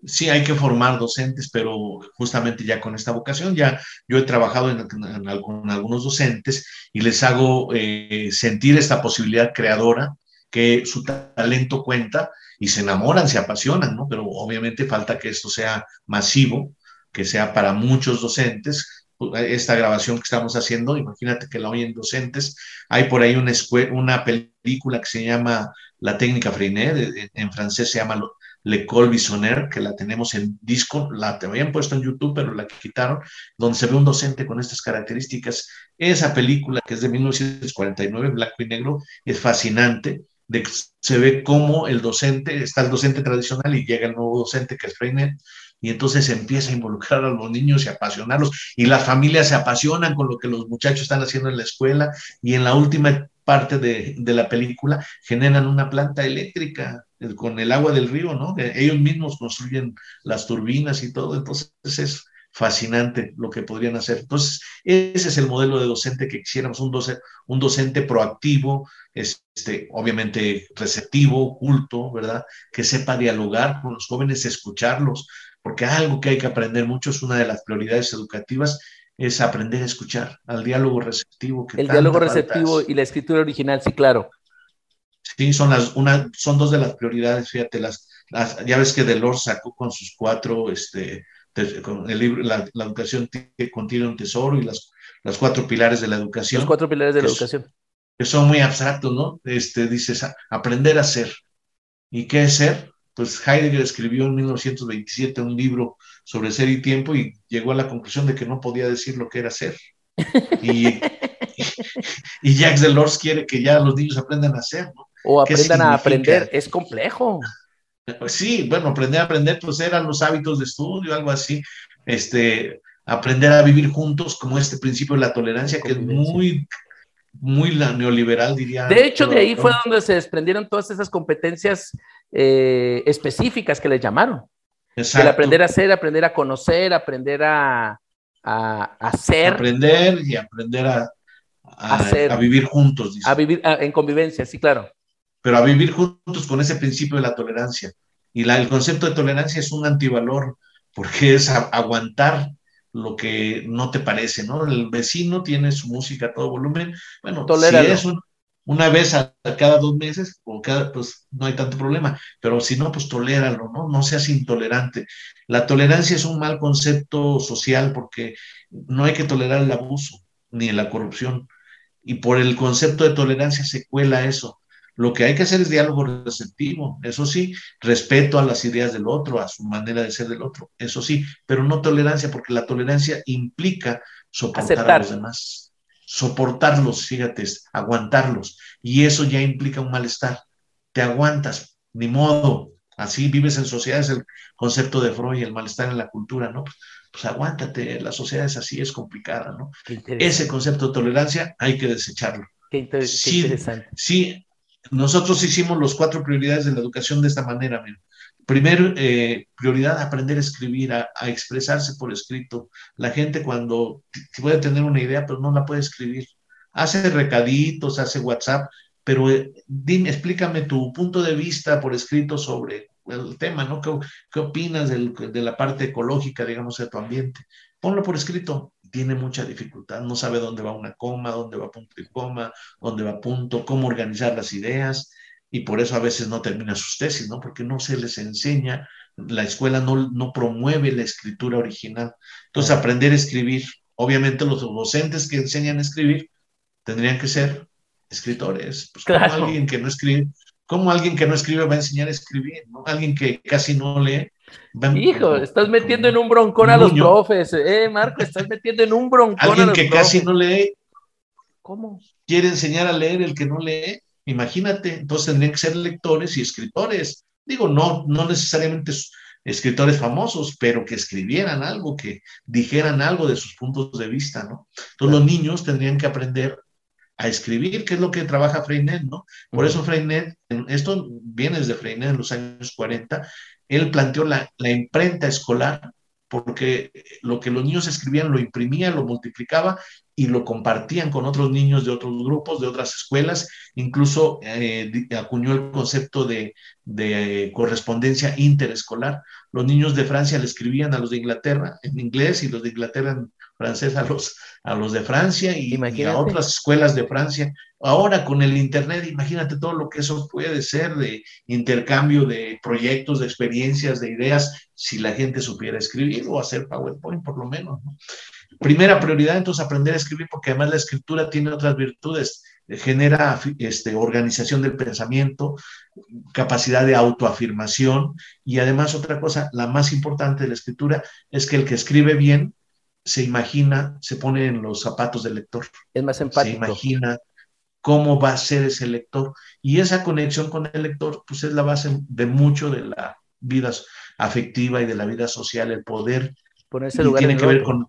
Sí, hay que formar docentes, pero justamente ya con esta vocación, ya yo he trabajado en, algunos docentes y les hago eh, sentir esta posibilidad creadora, que su talento cuenta y se enamoran, se apasionan, ¿no? Pero obviamente falta que esto sea masivo, que sea para muchos docentes, esta grabación que estamos haciendo, imagínate que la oyen docentes, hay por ahí una, una película que se llama La técnica Freinet, en francés se llama L'École Visionnaire, que la tenemos en disco, la te habían puesto en YouTube, pero la quitaron, donde se ve un docente con estas características. Esa película, que es de 1949, blanco y negro, es fascinante, de, se ve cómo el docente, está el docente tradicional y llega el nuevo docente que es Freinet, y entonces empieza a involucrar a los niños y apasionarlos y las familias se apasionan con lo que los muchachos están haciendo en la escuela y en la última parte de, la película, generan una planta eléctrica con el agua del río, ¿no? Ellos mismos construyen las turbinas y todo, entonces es fascinante lo que podrían hacer. Entonces, ese es el modelo de docente que quisiéramos, un, docente, un docente proactivo, este, obviamente receptivo, culto, ¿verdad? Que sepa dialogar con los jóvenes, escucharlos, porque algo que hay que aprender mucho es una de las prioridades educativas, es aprender a escuchar, al diálogo receptivo. Que el diálogo receptivo y la escritura original, sí, claro. Sí, son, las, una, son dos de las prioridades, fíjate, las, las ya ves que Delors sacó con sus cuatro este, con el libro, la, educación contiene un tesoro y las, las cuatro pilares de la educación. Los cuatro pilares de la educación. Que son muy abstractos, ¿no? Este, dices, aprender a ser. ¿Y qué es ser? Pues Heidegger escribió en 1927 un libro sobre ser y tiempo y llegó a la conclusión de que no podía decir lo que era ser. Y, y, Jacques Delors quiere que ya los niños aprendan a ser, ¿no? O aprendan a aprender, es complejo. Sí, bueno, aprender a aprender, pues eran los hábitos de estudio, algo así. Este, aprender a vivir juntos, como este principio de la tolerancia, que es muy, muy la neoliberal, diría. De hecho, de ahí fue donde se desprendieron todas esas competencias eh, específicas que les llamaron. Exacto. El aprender a ser, aprender a conocer, aprender a, a, hacer. Aprender y aprender a, a, vivir juntos. A vivir en convivencia, sí, claro pero a vivir juntos con ese principio de la tolerancia. Y la, el concepto de tolerancia es un antivalor, porque es aguantar lo que no te parece, ¿no? El vecino tiene su música a todo volumen, bueno, si es una vez a, cada dos meses, o cada, pues no hay tanto problema, pero si no, pues toléralo, ¿no? No seas intolerante. La tolerancia es un mal concepto social porque no hay que tolerar el abuso ni la corrupción. Y por el concepto de tolerancia se cuela eso. Lo que hay que hacer es diálogo receptivo, eso sí, respeto a las ideas del otro, a su manera de ser del otro, eso sí, pero no tolerancia, porque la tolerancia implica soportar a los demás, soportarlos, fíjate, aguantarlos, y eso ya implica un malestar. Te aguantas, ni modo, así vives en sociedades, el concepto de Freud, el malestar en la cultura, ¿no? Pues aguántate, la sociedad es así, es complicada, ¿no? Ese concepto de tolerancia hay que desecharlo. Qué, interesante. Sí, nosotros hicimos las cuatro prioridades de la educación de esta manera. Primero, eh, prioridad, aprender a escribir, a, expresarse por escrito. La gente cuando puede tener una idea, pero no la puede escribir. Hace recaditos, hace WhatsApp, pero eh, dime, explícame tu punto de vista por escrito sobre el tema, ¿no? ¿Qué, qué opinas de la parte ecológica, digamos, de tu ambiente? Ponlo por escrito tiene mucha dificultad, no sabe dónde va una coma, dónde va punto y coma, dónde va punto, cómo organizar las ideas, y por eso a veces no termina sus tesis, ¿no? Porque no se les enseña, la escuela no, no promueve la escritura original. Entonces, aprender a escribir, obviamente los docentes que enseñan a escribir tendrían que ser escritores, pues como alguien que no escribe, ¿cómo alguien que no escribe va a enseñar a escribir? ¿no? Alguien que casi no lee, Hijo, estás metiendo en un broncón a los profes, eh, Marco, estás metiendo en un broncón Alguien a los que casi no lee. ¿Cómo? Quiere enseñar a leer el que no lee. Imagínate, entonces tendrían que ser lectores y escritores. Digo, no, no necesariamente escritores famosos, pero que escribieran algo, que dijeran algo de sus puntos de vista, ¿no? Entonces los niños tendrían que aprender a escribir, que es lo que trabaja Freinet, ¿no? Por eso Freinet, esto viene desde Freinet en los años 40, él planteó la, imprenta escolar porque lo que los niños escribían lo imprimían, lo multiplicaba y lo compartían con otros niños de otros grupos, de otras escuelas, incluso eh, acuñó el concepto de, de, correspondencia interescolar. Los niños de Francia le escribían a los de Inglaterra en inglés y los de Inglaterra en francés a los, a los de Francia y, a otras escuelas de Francia. Ahora con el Internet, imagínate todo lo que eso puede ser de intercambio de proyectos, de experiencias, de ideas, si la gente supiera escribir o hacer PowerPoint por lo menos. Primera prioridad, entonces, aprender a escribir, porque además la escritura tiene otras virtudes genera este, organización del pensamiento, capacidad de autoafirmación y además otra cosa, la más importante de la escritura es que el que escribe bien se imagina, se pone en los zapatos del lector. Es más empático. Se imagina cómo va a ser ese lector. Y esa conexión con el lector, pues es la base de mucho de la vida afectiva y de la vida social, el poder. Ponerse lugar tiene que ver con,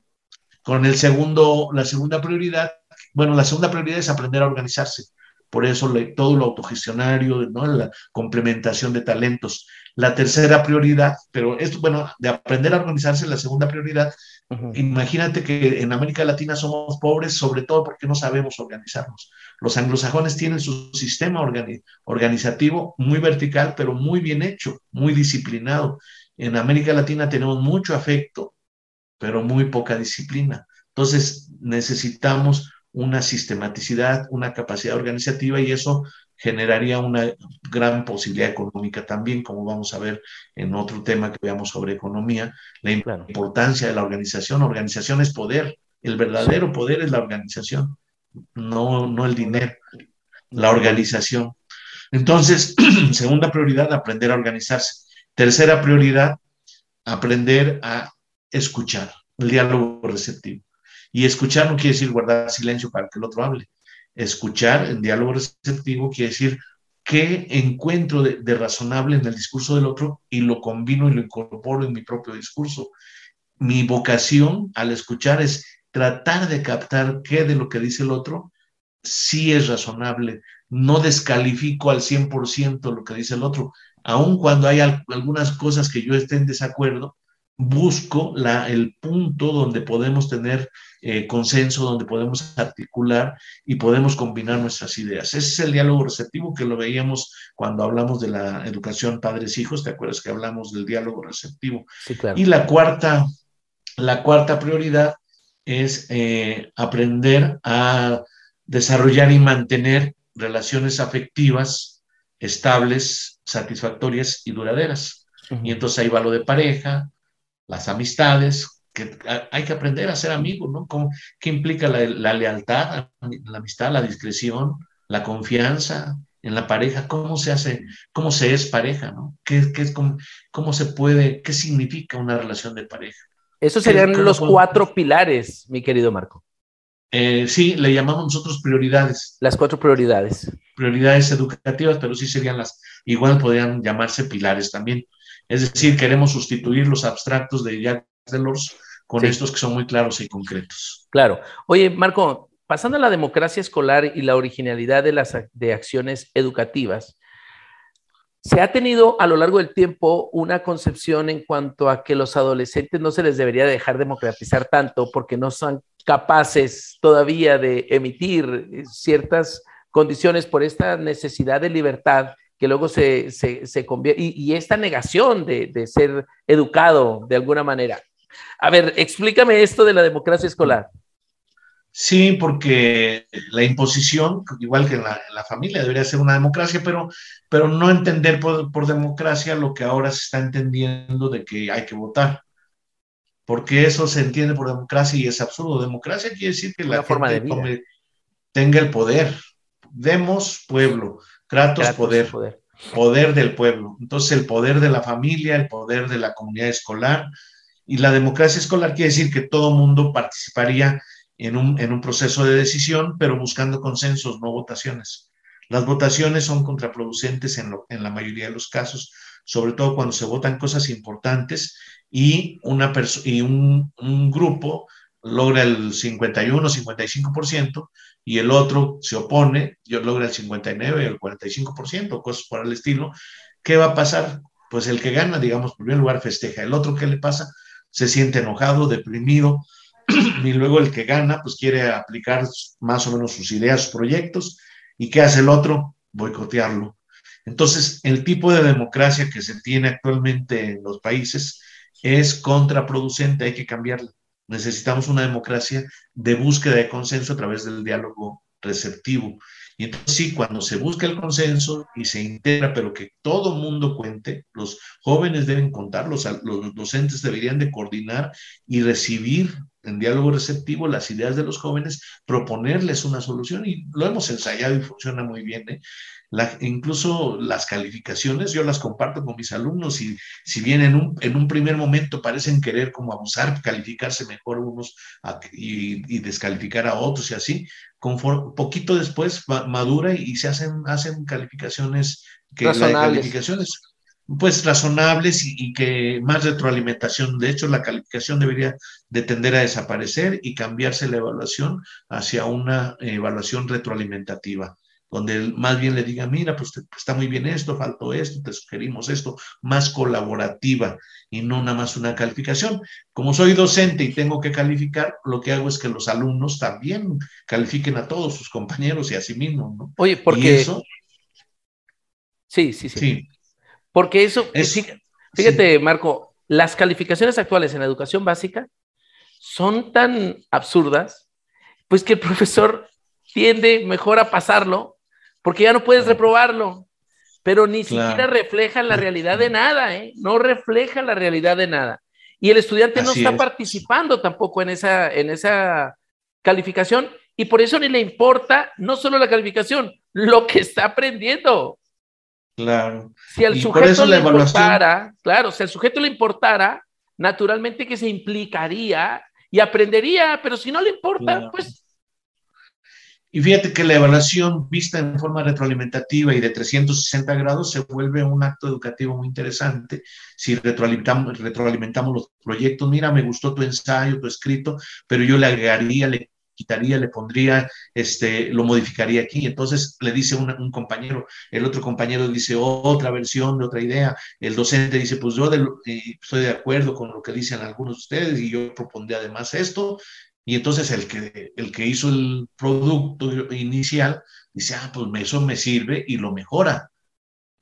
con el segundo, la segunda prioridad. Bueno, la segunda prioridad es aprender a organizarse. por eso todo lo autogestionario, ¿no? la complementación de talentos. La tercera prioridad, pero esto, bueno, de aprender a organizarse, la segunda prioridad, imagínate que en América Latina somos pobres, sobre todo porque no sabemos organizarnos. Los anglosajones tienen su sistema organizativo muy vertical, pero muy bien hecho, muy disciplinado. En América Latina tenemos mucho afecto, pero muy poca disciplina. Entonces necesitamos una sistematicidad, una capacidad organizativa y eso generaría una gran posibilidad económica también, como vamos a ver en otro tema que veamos sobre economía, la importancia de la organización. Organización es poder, el verdadero poder es la organización, no, no el dinero, la organización. Entonces, segunda prioridad, aprender a organizarse. Tercera prioridad, aprender a escuchar, el diálogo receptivo. Y escuchar no quiere decir guardar silencio para que el otro hable. Escuchar en diálogo receptivo quiere decir qué encuentro de, razonable en el discurso del otro y lo combino y lo incorporo en mi propio discurso. Mi vocación al escuchar es tratar de captar qué de lo que dice el otro sí es razonable. No descalifico al 100% lo que dice el otro, aun cuando hay algunas cosas que yo esté en desacuerdo, busco la, el punto donde podemos tener eh, consenso, donde podemos articular y podemos combinar nuestras ideas. Ese es el diálogo receptivo que lo veíamos cuando hablamos de la educación padres-hijos, ¿te acuerdas que hablamos del diálogo receptivo? Sí, claro. Y la cuarta, la cuarta prioridad es eh, aprender a desarrollar y mantener relaciones afectivas estables, satisfactorias y duraderas. Y entonces ahí va lo de pareja, las amistades, que hay que aprender a ser amigos, ¿no? ¿Qué implica la, lealtad, la amistad, la discreción, la confianza en la pareja? ¿Cómo se hace, cómo se es pareja, ¿no? ¿Qué, qué es, cómo, cómo, se puede, qué significa una relación de pareja? Esos serían los cuatro pilares, mi querido Marco. Eh, sí, le llamamos nosotros prioridades. Las cuatro prioridades. Prioridades educativas, pero sí serían las, igual podrían llamarse pilares también. Es decir, queremos sustituir los abstractos de Jacques Delors con estos que son muy claros y concretos. Claro. Oye, Marco, pasando a la democracia escolar y la originalidad de las de acciones educativas, se ha tenido a lo largo del tiempo una concepción en cuanto a que los adolescentes no se les debería dejar democratizar tanto porque no son capaces todavía de emitir eh, ciertas condiciones por esta necesidad de libertad que luego se, se, convierte, y, esta negación de, de, ser educado de alguna manera. A ver, explícame esto de la democracia escolar. Sí, porque la imposición, igual que en la, la familia, debería ser una democracia, pero, pero no entender por, por, democracia lo que ahora se está entendiendo de que hay que votar porque eso se entiende por democracia y es absurdo. Democracia quiere decir que la forma gente tenga el poder. Demos pueblo, Kratos, poder, poder, poder del pueblo. Entonces el poder de la familia, el poder de la comunidad escolar y la democracia escolar quiere decir que todo mundo participaría en un, en un proceso de decisión, pero buscando consensos, no votaciones. Las votaciones son contraproducentes en, en la mayoría de los casos, sobre todo cuando se votan cosas importantes y, una y un, un grupo logra el 51, 55% y el otro se opone, yo logra el 59, el 45%, cosas por el estilo, ¿qué va a pasar? Pues el que gana, digamos, en primer lugar festeja, el otro, ¿qué le pasa? Se siente enojado, deprimido, y luego el que gana, pues quiere aplicar más o menos sus ideas, sus proyectos, ¿y qué hace el otro? Boicotearlo. Entonces, el tipo de democracia que se tiene actualmente en los países es contraproducente, hay que cambiarla. Necesitamos una democracia de búsqueda de consenso a través del diálogo receptivo. Y entonces sí, cuando se busca el consenso y se integra, pero que todo mundo cuente, los jóvenes deben contar, los, los docentes deberían de coordinar y recibir en diálogo receptivo las ideas de los jóvenes, proponerles una solución y lo hemos ensayado y funciona muy bien. ¿eh? incluso las calificaciones yo las comparto con mis alumnos y si bien en un, en un primer momento parecen querer como abusar, calificarse mejor unos y, descalificar a otros y así, conforme, poquito después madura y, se hacen, hacen calificaciones que calificaciones pues razonables y, y, que más retroalimentación. De hecho, la calificación debería de tender a desaparecer y cambiarse la evaluación hacia una evaluación retroalimentativa donde más bien le diga, mira, pues, está muy bien esto, faltó esto, te sugerimos esto, más colaborativa y no nada más una calificación. Como soy docente y tengo que calificar, lo que hago es que los alumnos también califiquen a todos sus compañeros y a sí mismos, ¿no? Oye, porque... eso, sí, sí, sí, Porque eso, fíjate, Marco, las calificaciones actuales en la educación básica son tan absurdas, pues que el profesor tiende mejor a pasarlo porque ya no puedes reprobarlo, pero ni siquiera refleja la realidad de nada, ¿eh? No refleja la realidad de nada. Y el estudiante no está participando tampoco en esa, en esa calificación y por eso ni le importa no solo la calificación, lo que está aprendiendo. Claro. Si al sujeto le importara, claro, si al sujeto le importara, naturalmente que se implicaría y aprendería, pero si no le importa, pues y fíjate que la evaluación vista en forma retroalimentativa y de 360 grados se vuelve un acto educativo muy interesante. Si retroalimentamos, retroalimentamos los proyectos, mira, me gustó tu ensayo, tu escrito, pero yo le agregaría, le quitaría, le pondría, este, lo modificaría aquí. Entonces le dice un compañero, el otro compañero dice otra versión de otra idea, el docente dice, pues yo estoy de acuerdo con lo que dicen algunos de ustedes y yo propondré además esto, y entonces el que, el que hizo el producto inicial dice, ah, pues eso me sirve y lo mejora.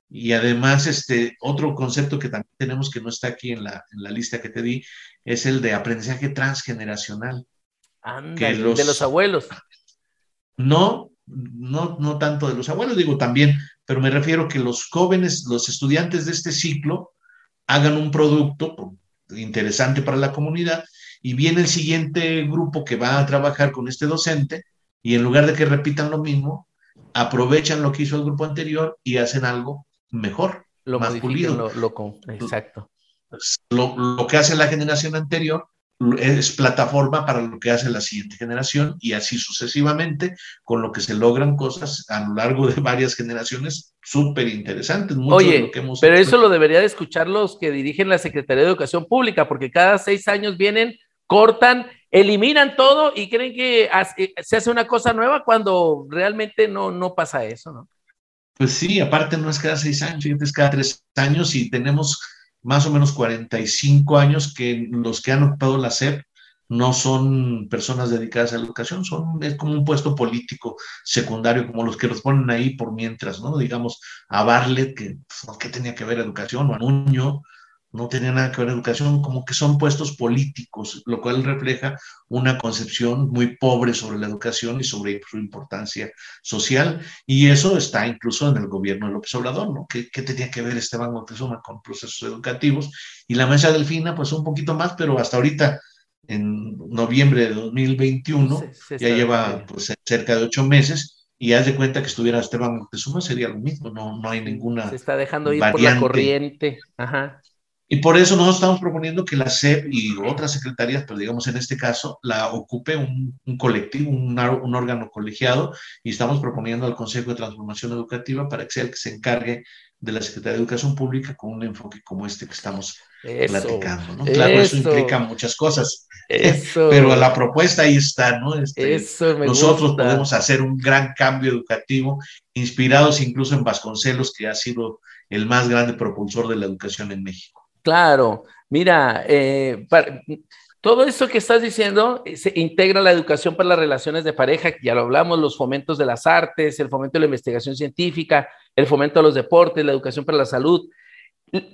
Y además, este, otro concepto que también tenemos que no está aquí en la, en la lista que te di, es el de aprendizaje transgeneracional. Los, de los abuelos. No, no, no tanto de los abuelos, digo también, pero me refiero que los jóvenes, los estudiantes de este ciclo, hagan un producto interesante para la comunidad y viene el siguiente grupo que va a trabajar con este docente y en lugar de que repitan lo mismo, aprovechan lo que hizo el grupo anterior y hacen algo mejor, lo más pulido. Lo, exacto. Lo, lo, que hace la generación anterior es plataforma para lo que hace la siguiente generación y así sucesivamente, con lo que se logran cosas a lo largo de varias generaciones súper interesantes. Oye, pero eso lo debería de escuchar los que dirigen la Secretaría de Educación Pública, porque cada seis años vienen cortan, eliminan todo y creen que eh, se hace una cosa nueva cuando realmente no, no pasa eso, ¿no? Pues sí, aparte no es cada seis años, es cada tres años y tenemos más o menos 45 años que los que han ocupado la SEP no son personas dedicadas a la educación, son, es como un puesto político secundario, como los que los ponen ahí por mientras, ¿no? Digamos, a Barlet, que, pues, ¿qué tenía que ver educación? O a Nuño, no tenía nada que ver educación, como que son puestos políticos, lo cual refleja una concepción muy pobre sobre la educación y sobre su importancia social. Y eso está incluso en el gobierno de López Obrador, ¿no? ¿Qué, qué tenía que ver Esteban Moctezuma con procesos educativos? Y la mesa delfina, pues un poquito más, pero hasta ahorita, en noviembre de 2021, ya lleva pues, cerca de ocho meses, y haz de cuenta que estuviera Esteban Moctezuma, sería lo mismo, no, no hay ninguna. Se está dejando ir por la corriente. Ajá. Y por eso nosotros estamos proponiendo que la SEP y otras secretarías, pero digamos en este caso, la ocupe un, colectivo, un, un, órgano colegiado, y estamos proponiendo al Consejo de Transformación Educativa para que sea el que se encargue de la Secretaría de Educación Pública con un enfoque como este que estamos platicando. ¿no? Claro, eso, implica muchas cosas, pero la propuesta ahí está, ¿no? Este, nosotros podemos hacer un gran cambio educativo, inspirados incluso en Vasconcelos, que ha sido el más grande propulsor de la educación en México. Claro, mira, eh, todo esto que estás diciendo eh, se integra la educación para las relaciones de pareja, ya lo hablamos, los fomentos de las artes, el fomento de la investigación científica, el fomento de los deportes, la educación para la salud.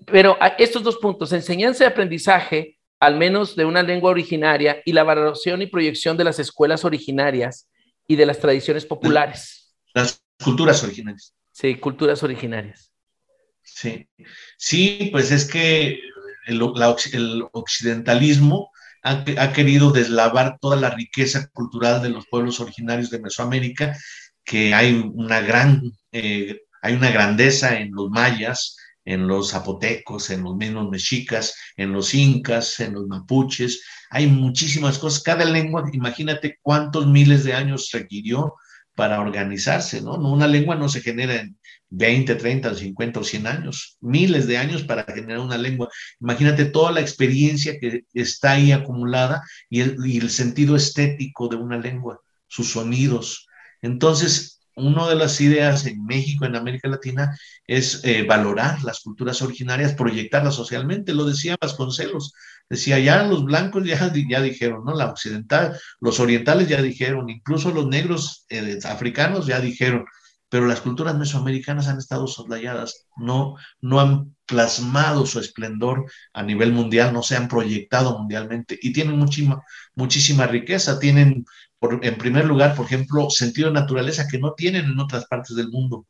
Pero estos dos puntos, enseñanza y aprendizaje, al menos de una lengua originaria, y la valoración y proyección de las escuelas originarias y de las tradiciones populares. Las culturas originarias. Sí, culturas originarias. Sí, sí, pues es que el, occidentalismo ha, querido deslavar toda la riqueza cultural de los pueblos originarios de Mesoamérica, que hay una gran, eh, hay una grandeza en los mayas, en los zapotecos, en los mismos mexicas, en los incas, en los mapuches, hay muchísimas cosas. Cada lengua, imagínate cuántos miles de años requirió para organizarse, ¿no? Una lengua no se genera en 20, 30, 50 o 100 años, miles de años para generar una lengua. Imagínate toda la experiencia que está ahí acumulada y el, sentido estético de una lengua, sus sonidos. Entonces, una de las ideas en México, en América Latina, es eh, valorar las culturas originarias, proyectarlas socialmente. Lo decía Vasconcelos, decía, ya los blancos ya, dijeron, ¿no? La occidental, los orientales ya dijeron, incluso los negros eh, africanos ya dijeron, pero las culturas mesoamericanas han estado soslayadas, no, no han plasmado su esplendor a nivel mundial, no se han proyectado mundialmente y tienen muchísima, muchísima riqueza, tienen en primer lugar, por ejemplo, sentido de naturaleza que no tienen en otras partes del mundo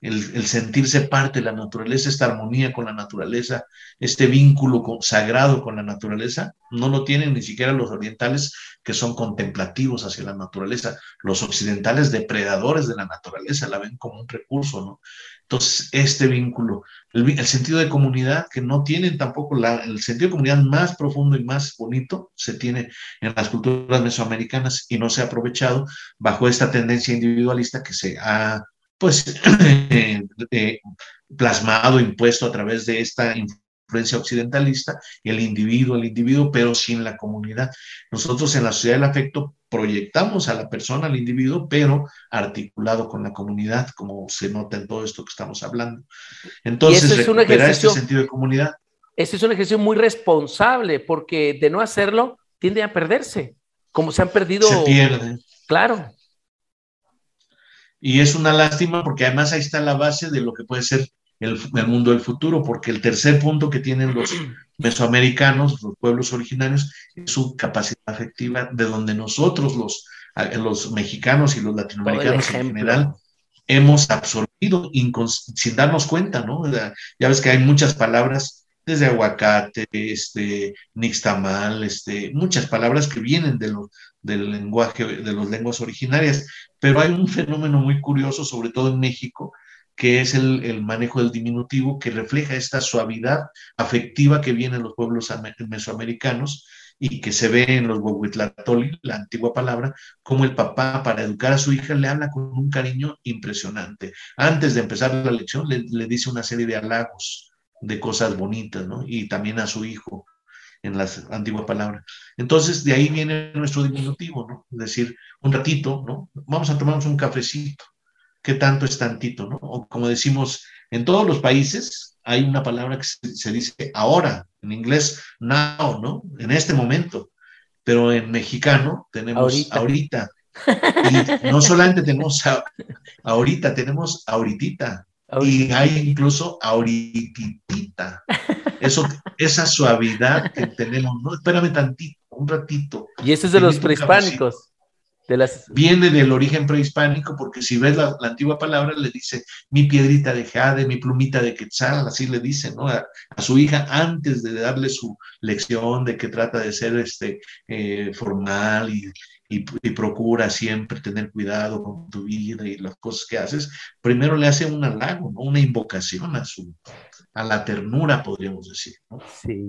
el, sentirse parte de la naturaleza, esta armonía con la naturaleza, este vínculo sagrado con la naturaleza, no lo tienen ni siquiera los orientales que son contemplativos hacia la naturaleza, los occidentales depredadores de la naturaleza, la ven como un recurso, ¿no? Entonces, este vínculo, el, sentido de comunidad, que no tienen tampoco el sentido de comunidad más profundo y más bonito, se tiene en las culturas mesoamericanas y no se ha aprovechado bajo esta tendencia individualista que se ha pues eh, plasmado, impuesto a través de esta influencia occidentalista, el individuo, el individuo, pero sin la comunidad. Nosotros en la sociedad del afecto proyectamos a la persona, al individuo, pero articulado con la comunidad, como se nota en todo esto que estamos hablando. Entonces, es un este sentido de comunidad. Ese es un ejercicio muy responsable, porque de no hacerlo, tiende a perderse, como se han perdido. Se pierde. Claro. Y es una lástima porque además ahí está la base de lo que puede ser el, mundo del futuro, porque el tercer punto que tienen los mesoamericanos, los pueblos originarios, es su capacidad afectiva, de donde nosotros, los, los mexicanos y los latinoamericanos en general, hemos absorbido sin darnos cuenta, ¿no? Ya ves que hay muchas palabras, desde aguacate, este, nixtamal, este, muchas palabras que vienen de los, del lenguaje, de las lenguas originarias, pero hay un fenómeno muy curioso, sobre todo en México, que es el, manejo del diminutivo, que refleja esta suavidad afectiva que viene en los pueblos mesoamericanos y que se ve en los Huehuetlatoli, la antigua palabra, como el papá para educar a su hija le habla con un cariño impresionante. Antes de empezar la lección le, le dice una serie de halagos, de cosas bonitas, ¿no? Y también a su hijo en las antiguas palabras. Entonces, de ahí viene nuestro diminutivo, ¿no? Es decir, un ratito, ¿no? Vamos a tomarnos un cafecito. ¿Qué tanto es tantito, no? O como decimos, en todos los países hay una palabra que se, dice ahora, en inglés now, ¿no? En este momento. Pero en mexicano tenemos ahorita. Y no solamente tenemos ahorita, tenemos ahoritita. Y hay incluso ahorititita. Eso, esa suavidad que tenemos, no, espérame tantito, un ratito. Y ese es de los prehispánicos. De las... Viene del origen prehispánico, porque si ves la, antigua palabra, le dice mi piedrita de jade, mi plumita de quetzal, así le dice, ¿no? A, su hija antes de darle su lección de que trata de ser este, eh, formal y, y, procura siempre tener cuidado con tu vida y las cosas que haces, primero le hace un halago, ¿no? una invocación a, su, a la ternura, podríamos decir. Sí.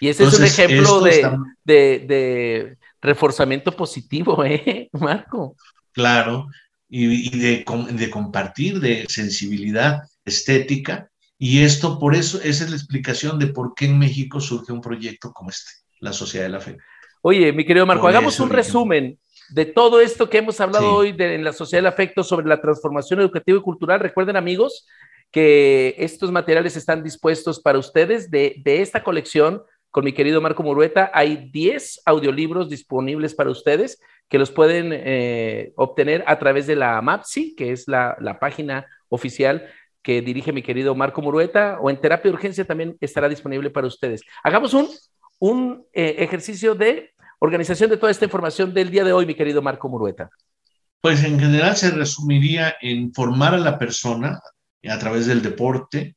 Y ese es un ejemplo de, de, reforzamiento positivo, ¿eh, Marco? Claro, y, y de, de compartir, de sensibilidad estética. Y esto, por eso, esa es la explicación de por qué en México surge un proyecto como este, la Sociedad de la Fe. Oye, mi querido Marco, hagamos un resumen de todo esto que hemos hablado hoy en la Sociedad del Afecto sobre la transformación educativa y cultural. Recuerden, amigos, que estos materiales están dispuestos para ustedes de, esta colección con mi querido Marco Murueta. Hay 10 audiolibros disponibles para ustedes que los pueden eh, obtener a través de la MAPSI, que es la, página oficial que dirige mi querido Marco Murueta, o en terapia de urgencia también estará disponible para ustedes. Hagamos un, un eh, ejercicio de organización de toda esta información del día de hoy, mi querido Marco Murueta? Pues en general se resumiría en formar a la persona a través del deporte,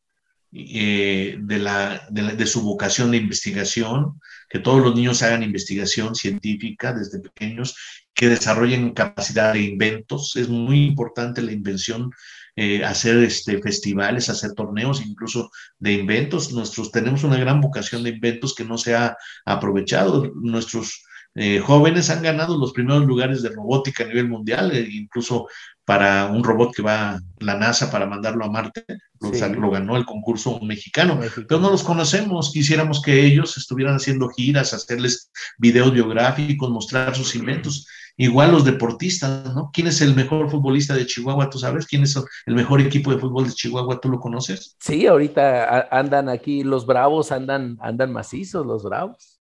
eh, de, la, de, su vocación de investigación, que todos los niños hagan investigación científica desde pequeños, que desarrollen capacidad de inventos. Es muy importante la invención, eh, hacer este, festivales, hacer torneos, incluso de inventos. Nosotros tenemos una gran vocación de inventos que no se ha aprovechado. Nuestros eh, jóvenes han ganado los primeros lugares de robótica a nivel mundial, eh, incluso para un robot que va la NASA para mandarlo a Marte, lo, ganó el concurso mexicano, pero no los conocemos, quisiéramos que ellos estuvieran haciendo giras, hacerles videos biográficos, mostrar sus inventos. Igual los deportistas, ¿no? ¿Quién es el mejor futbolista de Chihuahua? ¿Tú sabes quién es el mejor equipo de fútbol de Chihuahua? ¿Tú lo conoces? Sí, ahorita andan aquí los bravos, andan, andan macizos los bravos.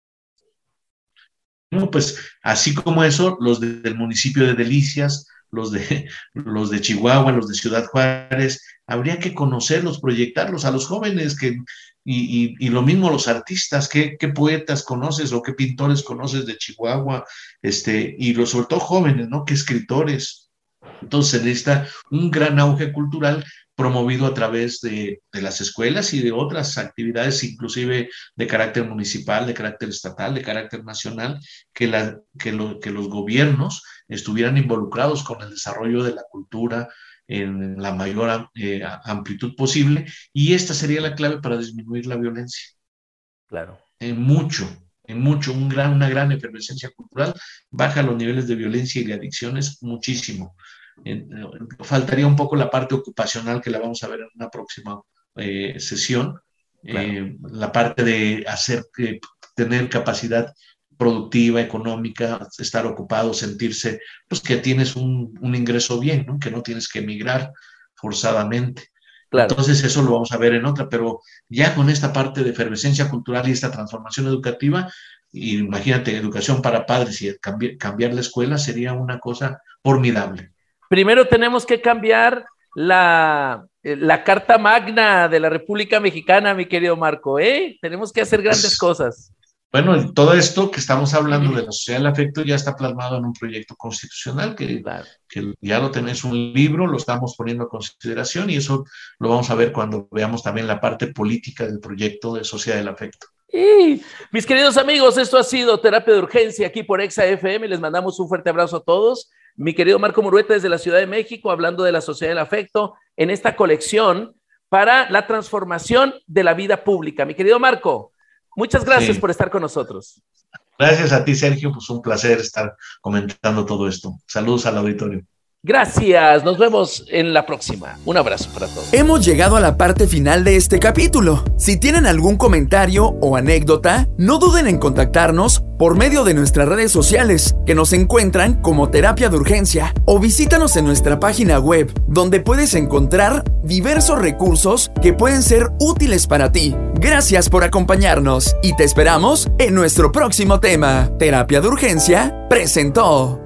No, pues así como eso, los del municipio de Delicias, los de, los de Chihuahua, los de Ciudad Juárez, habría que conocerlos, proyectarlos a los jóvenes que, y, y, lo mismo los artistas, ¿qué, ¿qué, poetas conoces o qué pintores conoces de Chihuahua, este, y los sobre todo jóvenes, ¿no? ¿Qué escritores? Entonces necesita un gran auge cultural promovido a través de, de, las escuelas y de otras actividades, inclusive de carácter municipal, de carácter estatal, de carácter nacional, que, la, que, lo, que los gobiernos estuvieran involucrados con el desarrollo de la cultura en la mayor eh, amplitud posible y esta sería la clave para disminuir la violencia. Claro. En mucho, en mucho, un gran, una gran efervescencia cultural baja los niveles de violencia y de adicciones muchísimo. Faltaría un poco la parte ocupacional que la vamos a ver en una próxima eh, sesión, eh, la parte de hacer, tener capacidad productiva, económica, estar ocupado, sentirse, pues que tienes un, ingreso bien, ¿no? que no tienes que emigrar forzadamente. Entonces eso lo vamos a ver en otra, pero ya con esta parte de efervescencia cultural y esta transformación educativa, imagínate, educación para padres y cambiar, cambiar la escuela sería una cosa formidable. Primero tenemos que cambiar la, la Carta Magna de la República Mexicana, mi querido Marco, ¿eh? Tenemos que hacer grandes pues, cosas. Bueno, todo esto que estamos hablando de la sociedad del afecto ya está plasmado en un proyecto constitucional que, que, ya lo tenés un libro, lo estamos poniendo a consideración y eso lo vamos a ver cuando veamos también la parte política del proyecto de sociedad del afecto. Y, mis queridos amigos, esto ha sido Terapia de Urgencia aquí por Exa FM. Les mandamos un fuerte abrazo a todos. Mi querido Marco Murueta desde la Ciudad de México, hablando de la sociedad del afecto en esta colección para la transformación de la vida pública. Mi querido Marco, Muchas gracias por estar con nosotros. Gracias a ti, Sergio. Pues un placer estar comentando todo esto. Saludos al auditorio. Gracias, nos vemos en la próxima. Un abrazo para todos. Hemos llegado a la parte final de este capítulo. Si tienen algún comentario o anécdota, no duden en contactarnos por medio de nuestras redes sociales, que nos encuentran como Terapia de Urgencia, o visítanos en nuestra página web, donde puedes encontrar diversos recursos que pueden ser útiles para ti. Gracias por acompañarnos y te esperamos en nuestro próximo tema. Terapia de Urgencia presentó.